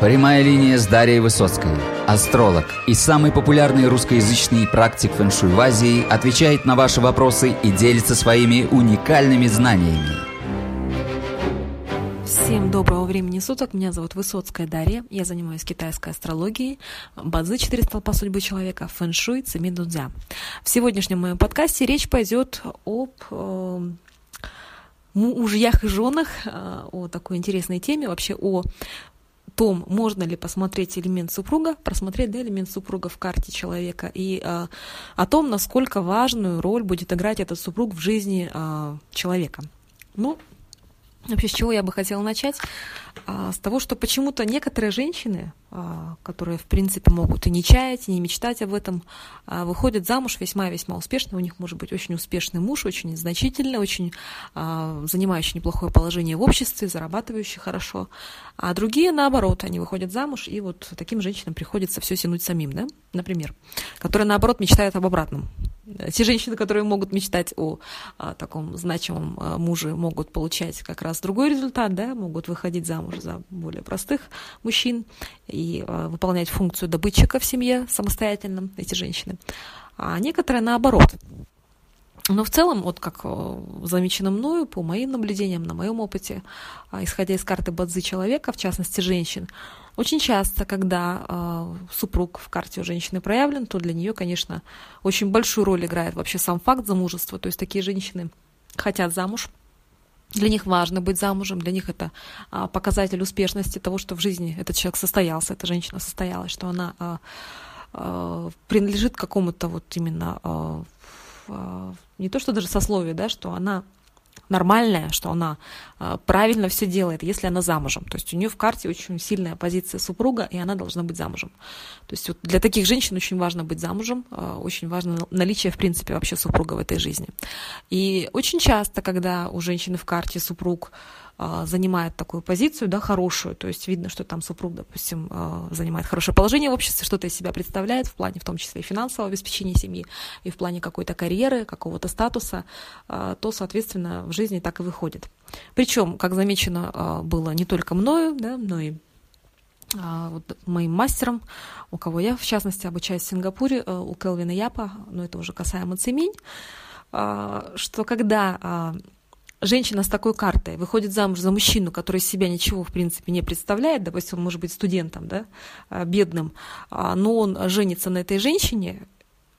Прямая линия с Дарьей Высоцкой. Астролог и самый популярный русскоязычный практик фэншуй в Азии отвечает на ваши вопросы и делится своими уникальными знаниями. Всем доброго времени суток. Меня зовут Высоцкая Дарья. Я занимаюсь китайской астрологией, базы 4 столпа судьбы человека, фэншуй, цемин дудзя. В сегодняшнем моем подкасте речь пойдет об э, мужьях и женах, э, о такой интересной теме, вообще о том, можно ли посмотреть элемент супруга, просмотреть да, элемент супруга в карте человека, и а, о том, насколько важную роль будет играть этот супруг в жизни а, человека. Ну, Вообще, с чего я бы хотела начать? А, с того, что почему-то некоторые женщины, а, которые, в принципе, могут и не чаять, и не мечтать об этом, а, выходят замуж весьма-весьма успешно. У них может быть очень успешный муж, очень значительный, очень занимающий неплохое положение в обществе, зарабатывающий хорошо. А другие, наоборот, они выходят замуж, и вот таким женщинам приходится все тянуть самим, да, например, которые, наоборот, мечтают об обратном. Те женщины, которые могут мечтать о, о таком значимом а, муже, могут получать как раз другой результат, да, могут выходить замуж за более простых мужчин и а, выполнять функцию добытчика в семье самостоятельно, эти женщины. А некоторые наоборот. Но в целом, вот как э, замечено мною, по моим наблюдениям, на моем опыте, а, исходя из карты Бадзи человека, в частности женщин, очень часто, когда э, супруг в карте у женщины проявлен, то для нее, конечно, очень большую роль играет вообще сам факт замужества. То есть такие женщины хотят замуж, для них важно быть замужем, для них это а, показатель успешности того, что в жизни этот человек состоялся, эта женщина состоялась, что она а, а, принадлежит какому-то вот именно а, не то что даже сословию, да, что она нормальная, что она э, правильно все делает, если она замужем. То есть у нее в карте очень сильная позиция супруга, и она должна быть замужем. То есть вот для таких женщин очень важно быть замужем, э, очень важно наличие, в принципе, вообще супруга в этой жизни. И очень часто, когда у женщины в карте супруг занимает такую позицию, да, хорошую, то есть видно, что там супруг, допустим, а, занимает хорошее положение в обществе, что-то из себя представляет в плане, в том числе и финансового обеспечения семьи, и в плане какой-то карьеры, какого-то статуса, а, то, соответственно, в жизни так и выходит. Причем, как замечено было не только мною, да, но и вот моим мастером, у кого я, в частности, обучаюсь в Сингапуре, у Келвина Япа, но это уже касаемо цемень, что когда женщина с такой картой выходит замуж за мужчину, который из себя ничего, в принципе, не представляет, допустим, он может быть студентом, да, а, бедным, а, но он женится на этой женщине,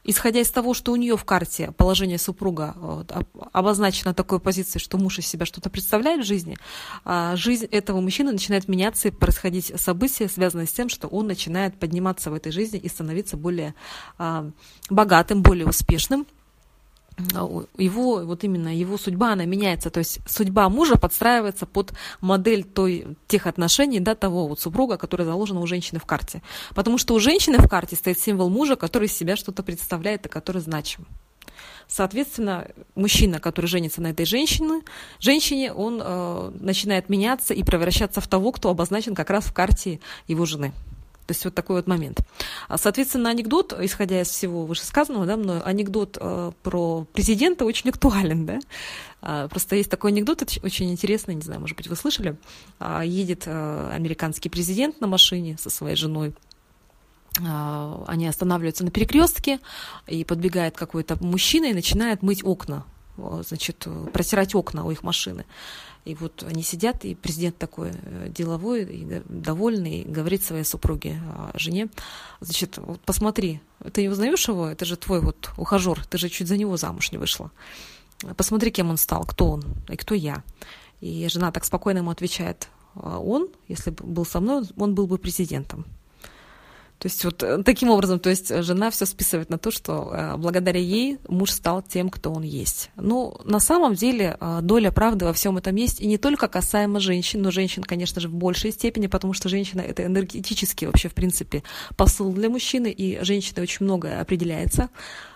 исходя из того, что у нее в карте положение супруга вот, обозначено такой позицией, что муж из себя что-то представляет в жизни, а жизнь этого мужчины начинает меняться и происходить события, связанные с тем, что он начинает подниматься в этой жизни и становиться более богатым, более успешным. А, его, вот именно его судьба, она меняется, то есть судьба мужа подстраивается под модель той, тех отношений, да, того вот супруга, который заложен у женщины в карте. Потому что у женщины в карте стоит символ мужа, который из себя что-то представляет и который значим. Соответственно, мужчина, который женится на этой женщине, женщине, он э, начинает меняться и превращаться в того, кто обозначен как раз в карте его жены. То есть вот такой вот момент. А, соответственно, анекдот, исходя из всего вышесказанного, да, мной, анекдот э, про президента очень актуален, да. А, просто есть такой анекдот, очень интересный, не знаю, может быть, вы слышали. А, едет э, американский президент на машине со своей женой, они останавливаются на перекрестке, и подбегает какой-то мужчина и начинает мыть окна, значит, протирать окна у их машины. И вот они сидят, и президент такой э, деловой, и довольный, и говорит своей супруге, а, жене, значит, вот посмотри, ты не узнаешь его? Это же твой вот ухажер, ты же чуть за него замуж не вышла. Посмотри, кем он стал, кто он и кто я. И жена так спокойно ему отвечает, «А он, если бы был со мной, он был бы президентом. То есть вот э, таким образом, то есть жена все списывает на то, что э, благодаря ей муж стал тем, кто он есть. Ну, на самом деле э, доля правды во всем этом есть, и не только касаемо женщин, но женщин, конечно же, в большей степени, потому что женщина это энергетически вообще, в принципе, посыл для мужчины, и женщина очень многое определяется.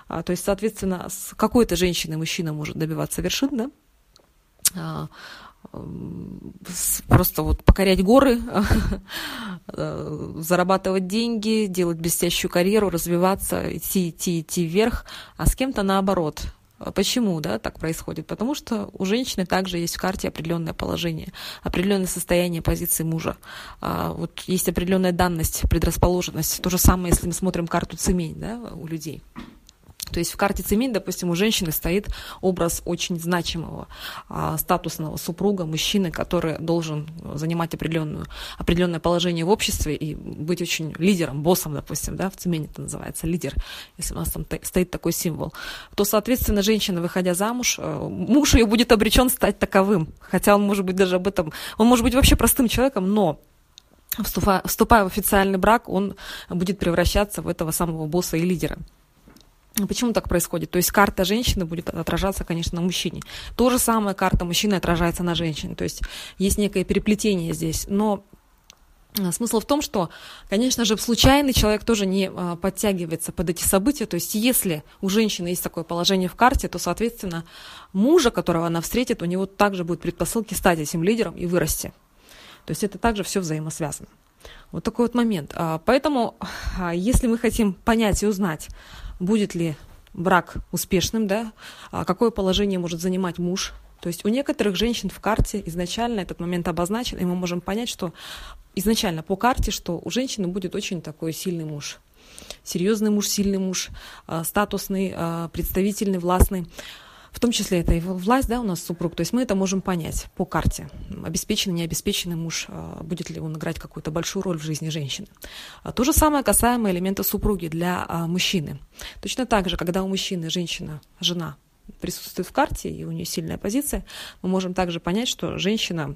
А, то есть, соответственно, с какой-то женщины мужчина может добиваться вершин, да? А, просто вот покорять горы, зарабатывать деньги, делать блестящую карьеру, развиваться, идти, идти, идти вверх, а с кем-то наоборот. Почему да, так происходит? Потому что у женщины также есть в карте определенное положение, определенное состояние позиции мужа. А, вот есть определенная данность, предрасположенность. То же самое, если мы смотрим карту цемень да, у людей. То есть в карте Цемень, допустим, у женщины стоит образ очень значимого а, статусного супруга, мужчины, который должен занимать определенную, определенное положение в обществе и быть очень лидером, боссом, допустим, да, в Цемень это называется лидер, если у нас там стоит такой символ, то, соответственно, женщина, выходя замуж, э, муж ее будет обречен стать таковым, хотя он может быть даже об этом, он может быть вообще простым человеком, но вступая, вступая в официальный брак, он будет превращаться в этого самого босса и лидера. Почему так происходит? То есть карта женщины будет отражаться, конечно, на мужчине. То же самое карта мужчины отражается на женщине. То есть есть некое переплетение здесь. Но э, Смысл в том, что, конечно же, случайный человек тоже не э, подтягивается под эти события. То есть, если у женщины есть такое положение в карте, то, соответственно, мужа, которого она встретит, у него также будут предпосылки стать этим лидером и вырасти. То есть, это также все взаимосвязано. Вот такой вот момент. А, поэтому, а, если мы хотим понять и узнать, будет ли брак успешным, да, а какое положение может занимать муж. То есть у некоторых женщин в карте изначально этот момент обозначен, и мы можем понять, что изначально по карте, что у женщины будет очень такой сильный муж. Серьезный муж, сильный муж, а, статусный, а, представительный, властный в том числе это его власть, да, у нас супруг, то есть мы это можем понять по карте, обеспеченный, необеспеченный муж, а, будет ли он играть какую-то большую роль в жизни женщины. А то же самое касаемо элемента супруги для а, мужчины. Точно так же, когда у мужчины женщина, жена присутствует в карте, и у нее сильная позиция, мы можем также понять, что женщина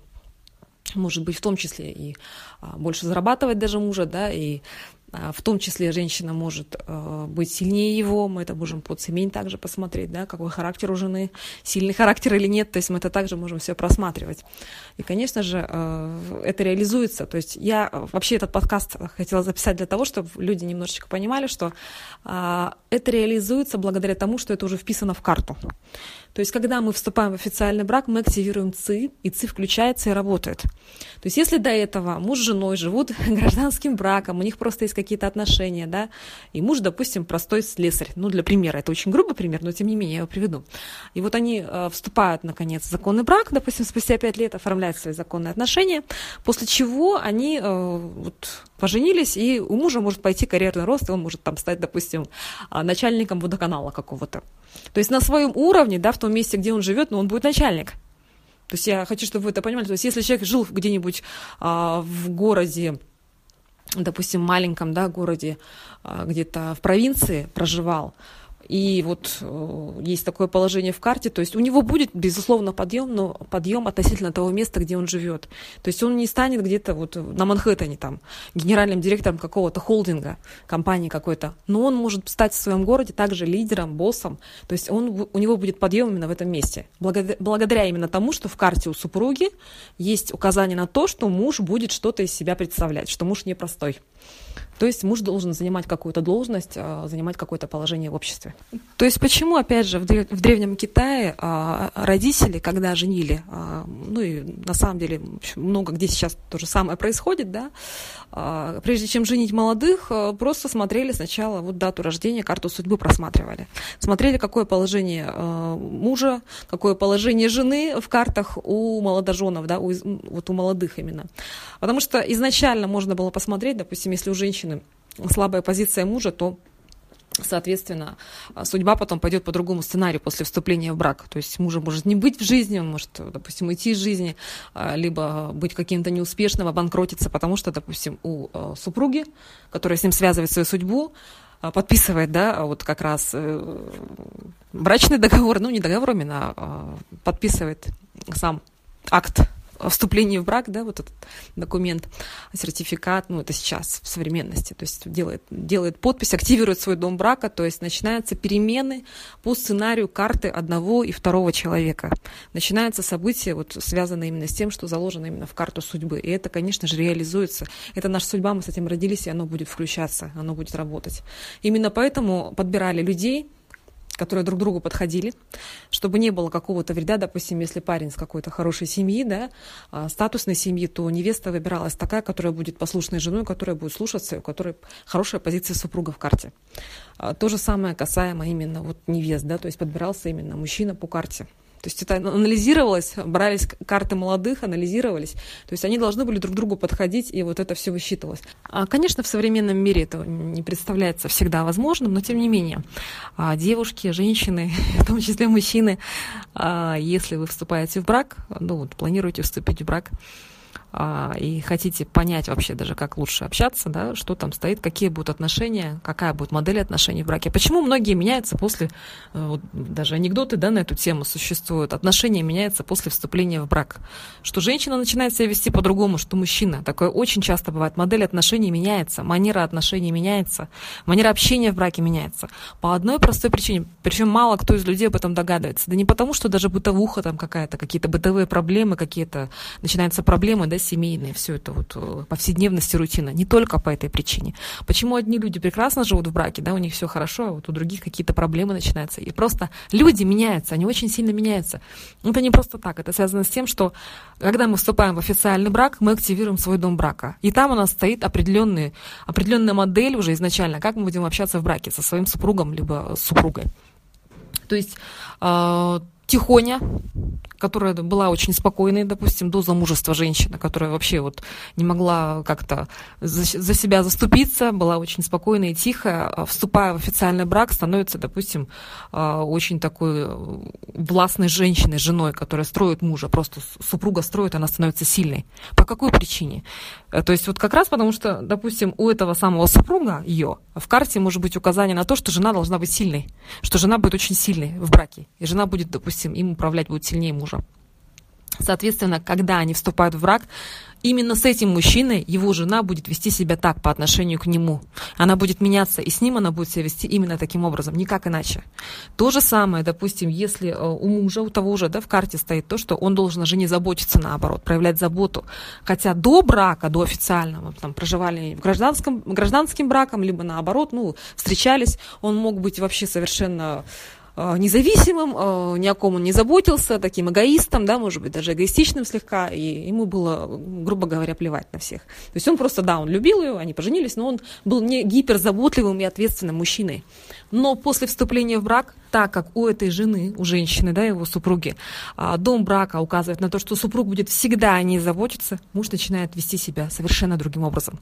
может быть в том числе и больше зарабатывать даже мужа, да, и в том числе женщина может э, быть сильнее его, мы это можем по цемень также посмотреть, да, какой характер у жены, сильный характер или нет, то есть мы это также можем все просматривать. И, конечно же, э, это реализуется. То есть я вообще этот подкаст хотела записать для того, чтобы люди немножечко понимали, что э, это реализуется благодаря тому, что это уже вписано в карту. То есть, когда мы вступаем в официальный брак, мы активируем ЦИ, и ЦИ включается и работает. То есть, если до этого муж с женой живут гражданским браком, у них просто есть какие-то отношения, да, и муж, допустим, простой слесарь, ну, для примера, это очень грубый пример, но тем не менее я его приведу. И вот они э, вступают, наконец, в законный брак, допустим, спустя пять лет оформляют свои законные отношения, после чего они э, вот, поженились, и у мужа может пойти карьерный рост, и он может там стать, допустим, а, начальником водоканала какого-то. То есть на своем уровне, да, в том месте, где он живет, но он будет начальник. То есть я хочу, чтобы вы это понимали. То есть если человек жил где-нибудь а, в городе, допустим, маленьком, да, городе, а, где-то в провинции проживал, и вот э, есть такое положение в карте, то есть у него будет, безусловно, подъем, но подъем относительно того места, где он живет. То есть он не станет где-то вот на Манхэттене там генеральным директором какого-то холдинга, компании какой-то, но он может стать в своем городе также лидером, боссом. То есть он, у него будет подъем именно в этом месте. Благодаря, именно тому, что в карте у супруги есть указание на то, что муж будет что-то из себя представлять, что муж непростой. То есть муж должен занимать какую-то должность, а, занимать какое-то положение в обществе. То есть почему, опять же, в Древнем Китае а, родители, когда женили, а, ну и на самом деле много где сейчас то же самое происходит, да, прежде чем женить молодых, просто смотрели сначала вот дату рождения, карту судьбы просматривали. Смотрели, какое положение мужа, какое положение жены в картах у молодоженов, да, у, вот у молодых именно. Потому что изначально можно было посмотреть, допустим, если у женщины слабая позиция мужа, то Соответственно, судьба потом пойдет по другому сценарию после вступления в брак. То есть мужа может не быть в жизни, он может, допустим, уйти из жизни, а, либо быть каким-то неуспешным, обанкротиться, потому что, допустим, у а, супруги, которая с ним связывает свою судьбу, а, подписывает, да, вот как раз э, брачный договор, ну не договор именно, а подписывает сам акт вступлении в брак, да, вот этот документ, сертификат, ну, это сейчас в современности, то есть делает, делает подпись, активирует свой дом брака, то есть начинаются перемены по сценарию карты одного и второго человека. Начинаются события, вот, связанные именно с тем, что заложено именно в карту судьбы. И это, конечно же, реализуется. Это наша судьба, мы с этим родились, и оно будет включаться, оно будет работать. Именно поэтому подбирали людей, которые друг другу подходили, чтобы не было какого-то вреда, допустим, если парень с какой-то хорошей семьи, да, а, статусной семьи, то невеста выбиралась такая, которая будет послушной женой, которая будет слушаться, у которой хорошая позиция супруга в карте. А, то же самое касаемо именно вот невест, да, то есть подбирался именно мужчина по карте. То есть это анализировалось, брались карты молодых, анализировались. То есть они должны были друг другу подходить, и вот это все высчитывалось. А, конечно, в современном мире это не представляется всегда возможным, но тем не менее, а, девушки, женщины, в том числе мужчины, а, если вы вступаете в брак, ну вот планируете вступить в брак, и хотите понять вообще даже, как лучше общаться, да, что там стоит, какие будут отношения, какая будет модель отношений в браке. Почему многие меняются после, э, вот даже анекдоты да, на эту тему существуют, отношения меняются после вступления в брак. Что женщина начинает себя вести по-другому, что мужчина. Такое очень часто бывает. Модель отношений меняется, манера отношений меняется, манера общения в браке меняется. По одной простой причине. Причем мало кто из людей об этом догадывается. Да не потому, что даже бытовуха там какая-то, какие-то бытовые проблемы, какие-то начинаются проблемы, да, семейные, все это вот э, повседневность и рутина. Не только по этой причине. Почему одни люди прекрасно живут в браке, да, у них все хорошо, а вот у других какие-то проблемы начинаются. И просто люди меняются, они очень сильно меняются. Это не просто так, это связано с тем, что когда мы вступаем в официальный брак, мы активируем свой дом брака. И там у нас стоит определенный, определенная модель уже изначально, как мы будем общаться в браке со своим супругом либо с супругой. То есть э, Тихоня, которая была очень спокойной, допустим, до замужества женщина, которая вообще вот не могла как-то за, за себя заступиться, была очень спокойная и тихая, а вступая в официальный брак, становится, допустим, а, очень такой э, властной женщиной, женой, которая строит мужа, просто супруга строит, она становится сильной. По какой причине? Э, то есть вот как раз потому, что, допустим, у этого самого супруга, ее, в карте может быть указание на то, что жена должна быть сильной, что жена будет очень сильной в браке, и жена будет, допустим, им управлять будет сильнее мужа. Соответственно, когда они вступают в брак, именно с этим мужчиной его жена будет вести себя так по отношению к нему. Она будет меняться, и с ним она будет себя вести именно таким образом, никак иначе. То же самое, допустим, если э, у мужа, у того же, да, в карте стоит то, что он должен о жене заботиться, наоборот, проявлять заботу. Хотя до брака, до официального, там, проживали в гражданском, гражданским браком, либо наоборот, ну, встречались, он мог быть вообще совершенно независимым, э, ни о ком он не заботился, таким эгоистом, да, может быть, даже эгоистичным слегка, и ему было, грубо говоря, плевать на всех. То есть он просто, да, он любил ее, они поженились, но он был не гиперзаботливым и ответственным мужчиной. Но после вступления в брак, так как у этой жены, у женщины, да, его супруги, а, дом брака указывает на то, что супруг будет всегда о ней заботиться, муж начинает вести себя совершенно другим образом.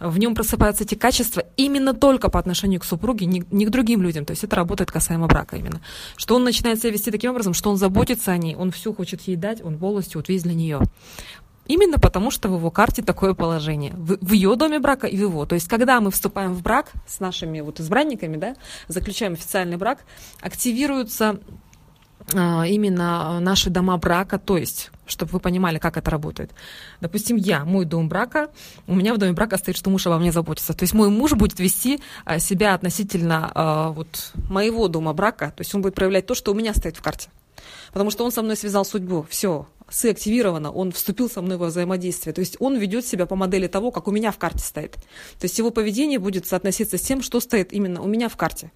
В нем просыпаются эти качества именно только по отношению к супруге, не, к другим людям. То есть это работает касаемо брака именно. Что он начинает себя вести таким образом, что он заботится о ней, он все хочет ей дать, он полностью вот весь для нее. Именно потому, что в его карте такое положение. В, в ее доме брака и в его. То есть, когда мы вступаем в брак с нашими вот избранниками, да, заключаем официальный брак, активируются а, именно наши дома брака, то есть, чтобы вы понимали, как это работает. Допустим, я, мой дом брака, у меня в доме брака стоит, что муж обо мне заботится. То есть мой муж будет вести а, себя относительно а, вот, моего дома брака, то есть он будет проявлять то, что у меня стоит в карте. Потому что он со мной связал судьбу. Все, сы активировано, он вступил со мной во взаимодействие. То есть он ведет себя по модели того, как у меня в карте стоит. То есть его поведение будет соотноситься с тем, что стоит именно у меня в карте.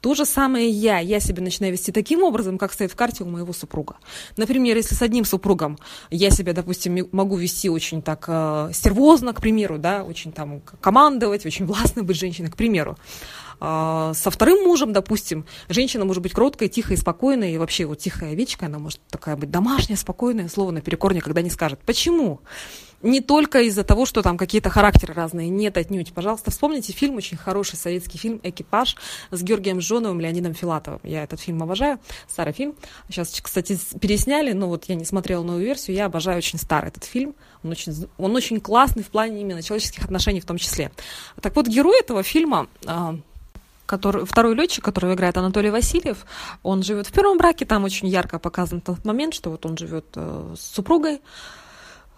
То же самое я. Я себя начинаю вести таким образом, как стоит в карте у моего супруга. Например, если с одним супругом я себя, допустим, могу вести очень так э, стервозно, к примеру, да, очень там командовать, очень властно быть женщиной, к примеру. А, со вторым мужем, допустим, женщина может быть кроткая, тихая, спокойная, и вообще вот тихая овечка, она может такая быть домашняя, спокойная, слово наперекор никогда не скажет. Почему? Не только из-за того, что там какие-то характеры разные, нет, отнюдь. Пожалуйста, вспомните фильм, очень хороший советский фильм «Экипаж» с Георгием Жоновым, Леонидом Филатовым. Я этот фильм обожаю, старый фильм. Сейчас, кстати, пересняли, но вот я не смотрела новую версию, я обожаю очень старый этот фильм. Он очень, он очень классный в плане именно человеческих отношений в том числе. Так вот, герой этого фильма а, который, второй летчик, которого играет Анатолий Васильев, он живет в первом браке, там очень ярко показан тот момент, что вот он живет э, с супругой,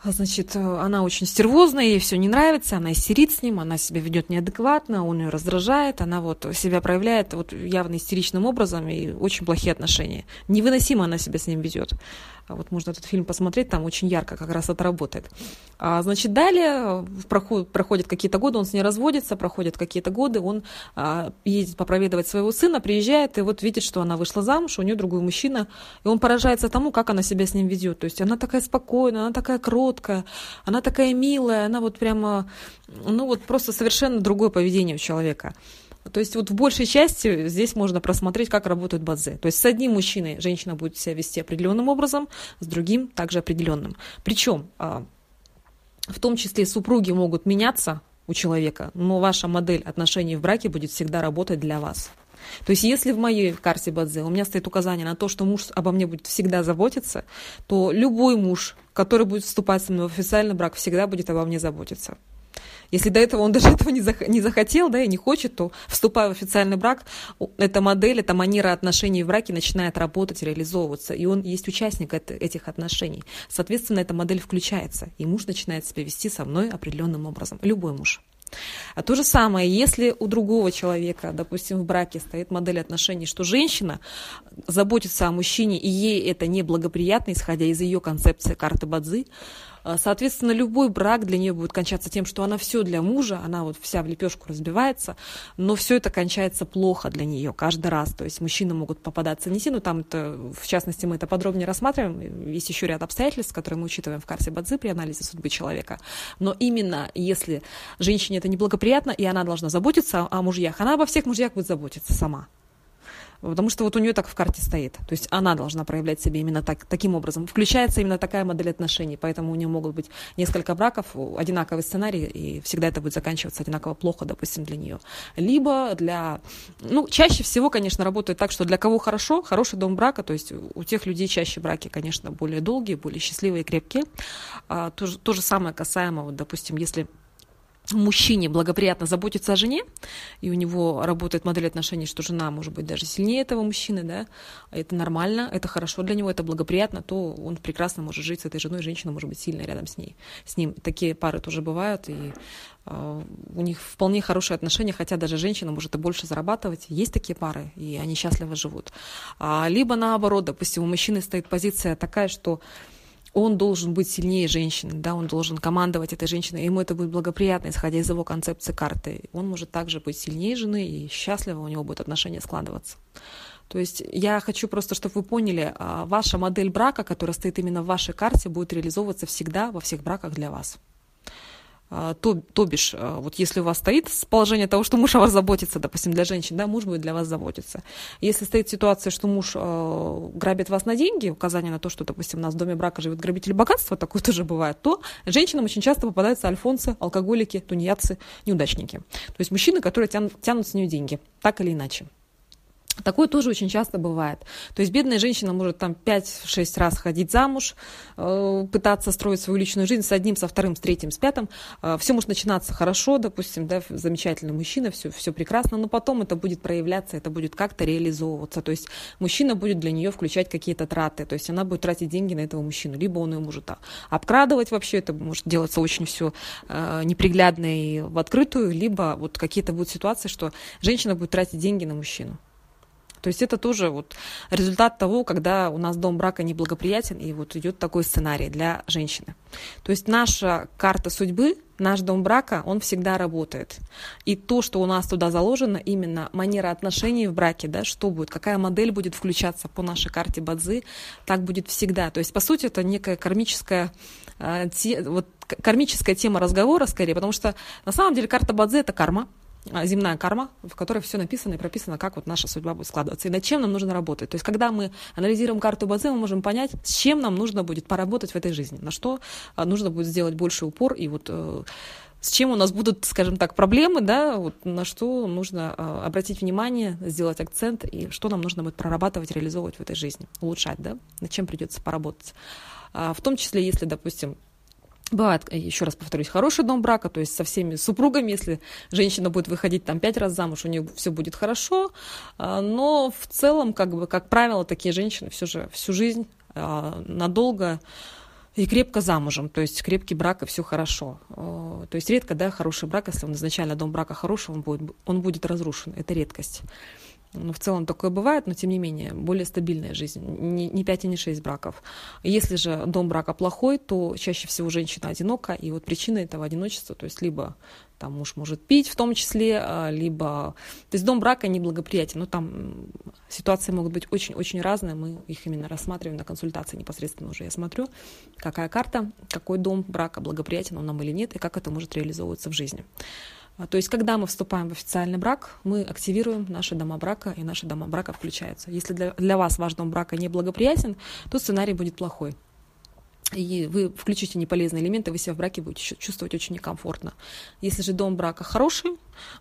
Значит, э, она очень стервозная, ей все не нравится, она истерит с ним, она себя ведет неадекватно, он ее раздражает, она вот себя проявляет вот явно истеричным образом и очень плохие отношения. Невыносимо она себя с ним ведет. А вот можно этот фильм посмотреть, там очень ярко как раз это. А, значит, далее проход, проходят какие-то годы, он с ней разводится, проходят какие-то годы, он а, едет попроведывать своего сына, приезжает и вот видит, что она вышла замуж, у нее другой мужчина, и он поражается тому, как она себя с ним ведет. То есть она такая спокойная, она такая кроткая, она такая милая, она вот прямо, ну вот просто совершенно другое поведение у человека. То есть вот в большей части здесь можно просмотреть, как работают бадзе. То есть с одним мужчиной женщина будет себя вести определенным образом, с другим также определенным. Причем а, в том числе супруги могут меняться у человека, но ваша модель отношений в браке будет всегда работать для вас. То есть если в моей карте Бадзе у меня стоит указание на то, что муж обо мне будет всегда заботиться, то любой муж, который будет вступать со мной в официальный брак, всегда будет обо мне заботиться. Если до этого он даже этого не, зах- не захотел, да, и не хочет, то, вступая в официальный брак, эта модель, эта манера отношений в браке начинает работать, реализовываться, и он есть участник это, этих отношений. Соответственно, эта модель включается, и муж начинает себя вести со мной определенным образом. Любой муж. А то же самое, если у другого человека, допустим, в браке стоит модель отношений, что женщина заботится о мужчине, и ей это неблагоприятно, исходя из ее концепции карты Бадзи, соответственно, любой брак для нее будет кончаться тем, что она все для мужа, она вот вся в лепешку разбивается, но все это кончается плохо для нее каждый раз. То есть мужчины могут попадаться не но там это, в частности, мы это подробнее рассматриваем. Есть еще ряд обстоятельств, которые мы учитываем в карте Бадзи при анализе судьбы человека. Но именно если женщине это неблагоприятно, и она должна заботиться о мужьях, она обо всех мужьях будет заботиться сама. Потому что вот у нее так в карте стоит. То есть она должна проявлять себя именно так, таким образом. Включается именно такая модель отношений. Поэтому у нее могут быть несколько браков, одинаковый сценарий, и всегда это будет заканчиваться одинаково плохо, допустим, для нее. Либо для... Ну, чаще всего, конечно, работает так, что для кого хорошо, хороший дом брака, то есть у тех людей чаще браки, конечно, более долгие, более счастливые и крепкие. А, то, то же самое касаемо, вот, допустим, если мужчине благоприятно заботиться о жене, и у него работает модель отношений, что жена может быть даже сильнее этого мужчины, да, это нормально, это хорошо для него, это благоприятно, то он прекрасно может жить с этой женой, женщина может быть сильно рядом с ней, с ним. Такие пары тоже бывают, и э, у них вполне хорошие отношения, хотя даже женщина может и больше зарабатывать. Есть такие пары, и они счастливо живут. А, либо наоборот, допустим, у мужчины стоит позиция такая, что он должен быть сильнее женщины, да, он должен командовать этой женщиной, ему это будет благоприятно, исходя из его концепции карты. Он может также быть сильнее жены, и счастливо у него будет отношения складываться. То есть я хочу просто, чтобы вы поняли, а, ваша модель брака, которая стоит именно в вашей карте, будет реализовываться всегда во всех браках для вас. А, то, то бишь, а, вот если у вас стоит положение того, что муж о вас заботится, допустим, для женщин, да, муж будет для вас заботиться. Если стоит ситуация, что муж э, грабит вас на деньги, указание на то, что, допустим, у нас в доме брака живет грабитель богатства, такое тоже бывает, то женщинам очень часто попадаются альфонсы, алкоголики, тунеядцы, неудачники. То есть мужчины, которые тянут, тянут с нее деньги, так или иначе. Такое тоже очень часто бывает. То есть бедная женщина может там 5-6 раз ходить замуж, э, пытаться строить свою личную жизнь с одним, со вторым, с третьим, с пятым. Э, все может начинаться хорошо, допустим, да, замечательный мужчина, все, все прекрасно, но потом это будет проявляться, это будет как-то реализовываться. То есть мужчина будет для нее включать какие-то траты, то есть она будет тратить деньги на этого мужчину, либо он ее может обкрадывать вообще, это может делаться очень все э, неприглядно и в открытую, либо вот какие-то будут ситуации, что женщина будет тратить деньги на мужчину. То есть это тоже вот результат того, когда у нас дом брака неблагоприятен, и вот идет такой сценарий для женщины. То есть наша карта судьбы, наш дом брака, он всегда работает. И то, что у нас туда заложено, именно манера отношений в браке, да, что будет, какая модель будет включаться по нашей карте Бадзи, так будет всегда. То есть, по сути, это некая кармическая э, вот, кармическая тема разговора скорее, потому что на самом деле карта Бадзи это карма, земная карма, в которой все написано и прописано, как вот наша судьба будет складываться и над чем нам нужно работать. То есть, когда мы анализируем карту Бадзе, мы можем понять, с чем нам нужно будет поработать в этой жизни, на что а, нужно будет сделать больше упор и вот э, с чем у нас будут, скажем так, проблемы, да, вот на что нужно э, обратить внимание, сделать акцент и что нам нужно будет прорабатывать, реализовывать в этой жизни, улучшать, да, над чем придется поработать. А, в том числе, если, допустим, Бывает, еще раз повторюсь, хороший дом брака, то есть со всеми супругами, если женщина будет выходить там пять раз замуж, у нее все будет хорошо, а, но в целом, как бы, как правило, такие женщины все же всю жизнь а, надолго и крепко замужем, то есть крепкий брак и все хорошо. А, то есть редко, да, хороший брак, если он изначально дом брака хороший, он будет, он будет разрушен, это редкость. Ну, в целом такое бывает, но тем не менее, более стабильная жизнь, не, не 5 и не 6 браков. Если же дом брака плохой, то чаще всего женщина одинока, и вот причина этого одиночества, то есть либо там муж может пить в том числе, а, либо... То есть дом брака неблагоприятен, но там ситуации могут быть очень-очень разные, мы их именно рассматриваем на консультации непосредственно уже. Я смотрю, какая карта, какой дом брака благоприятен он нам или нет, и как это может реализовываться в жизни. А, то есть, когда мы вступаем в официальный брак, мы активируем наши дома брака, и наши дома брака включаются. Если для, для вас ваш дом брака не благоприятен, то сценарий будет плохой. И вы включите неполезные элементы, вы себя в браке будете чувствовать очень некомфортно. Если же дом брака хороший,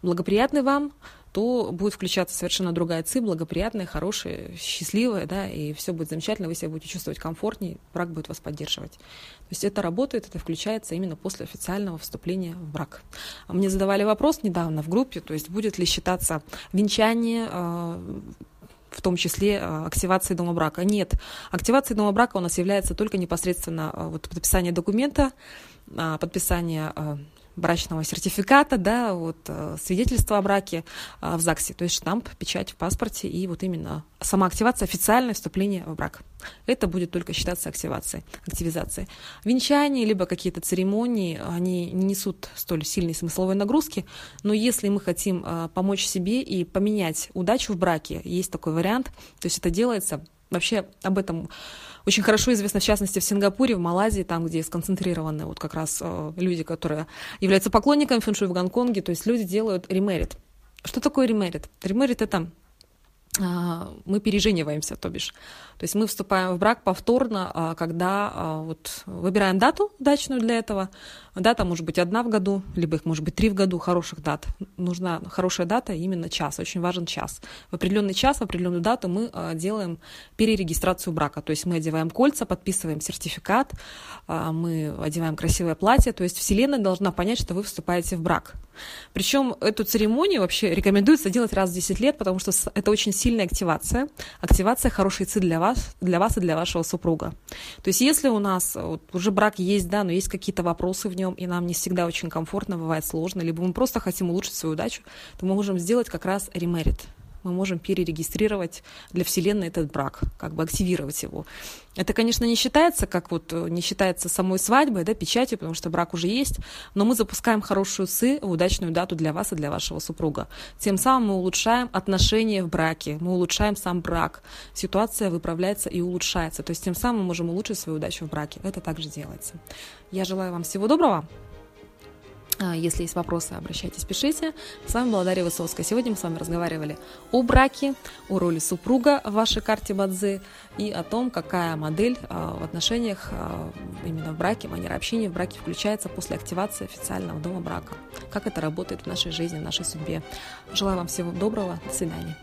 благоприятный вам, то будет включаться совершенно другая ЦИ, благоприятная, хорошая, счастливая, да, и все будет замечательно, вы себя будете чувствовать комфортнее, брак будет вас поддерживать. То есть это работает, это включается именно после официального вступления в брак. Мне задавали вопрос недавно в группе, то есть будет ли считаться венчание э, в том числе э, активации дома брака. Нет, активацией дома брака у нас является только непосредственно э, вот, подписание документа, подписание брачного сертификата, да, вот э, свидетельство о браке э, в ЗАГСе, то есть штамп, печать в паспорте и вот именно сама активация, официальное вступление в брак. Это будет только считаться активацией, активизацией. Венчание, либо какие-то церемонии, они не несут столь сильной смысловой нагрузки, но если мы хотим э, помочь себе и поменять удачу в браке, есть такой вариант, то есть это делается, вообще об этом очень хорошо известно, в частности, в Сингапуре, в Малайзии, там, где сконцентрированы вот как раз э, люди, которые являются поклонниками фэншуй в Гонконге, то есть люди делают ремерит. Что такое ремерит? Ремерит — это а, мы пережениваемся, то бишь. То есть мы вступаем в брак повторно, а, когда а, вот выбираем дату удачную для этого. Дата может быть одна в году, либо их может быть три в году, хороших дат. Нужна хорошая дата, именно час, очень важен час. В определенный час, в определенную дату мы делаем перерегистрацию брака. То есть мы одеваем кольца, подписываем сертификат, мы одеваем красивое платье. То есть Вселенная должна понять, что вы вступаете в брак. Причем эту церемонию вообще рекомендуется делать раз в 10 лет, потому что это очень сильная активация. Активация хорошей ци для вас, для вас и для вашего супруга. То есть если у нас вот, уже брак есть, да, но есть какие-то вопросы в нем, и нам не всегда очень комфортно, бывает сложно, либо мы просто хотим улучшить свою удачу, то мы можем сделать как раз ремерит мы можем перерегистрировать для Вселенной этот брак, как бы активировать его. Это, конечно, не считается, как вот э, не считается самой свадьбой, да, печатью, потому что брак уже есть, но мы запускаем хорошую сы, удачную дату для вас и для вашего супруга. Тем самым мы улучшаем отношения в браке, мы улучшаем сам брак. Ситуация выправляется и улучшается. То есть тем самым мы можем улучшить свою удачу в браке. Это также делается. Я желаю вам всего доброго. А, если есть вопросы, обращайтесь, пишите. С вами была Дарья Высоцкая. Сегодня мы с вами разговаривали о браке, о роли супруга в вашей карте Бадзи и о том, какая модель а, в отношениях а, именно в браке, манера общения в браке включается после активации официального дома брака. Как это работает в нашей жизни, в нашей судьбе. Желаю вам всего доброго. До свидания.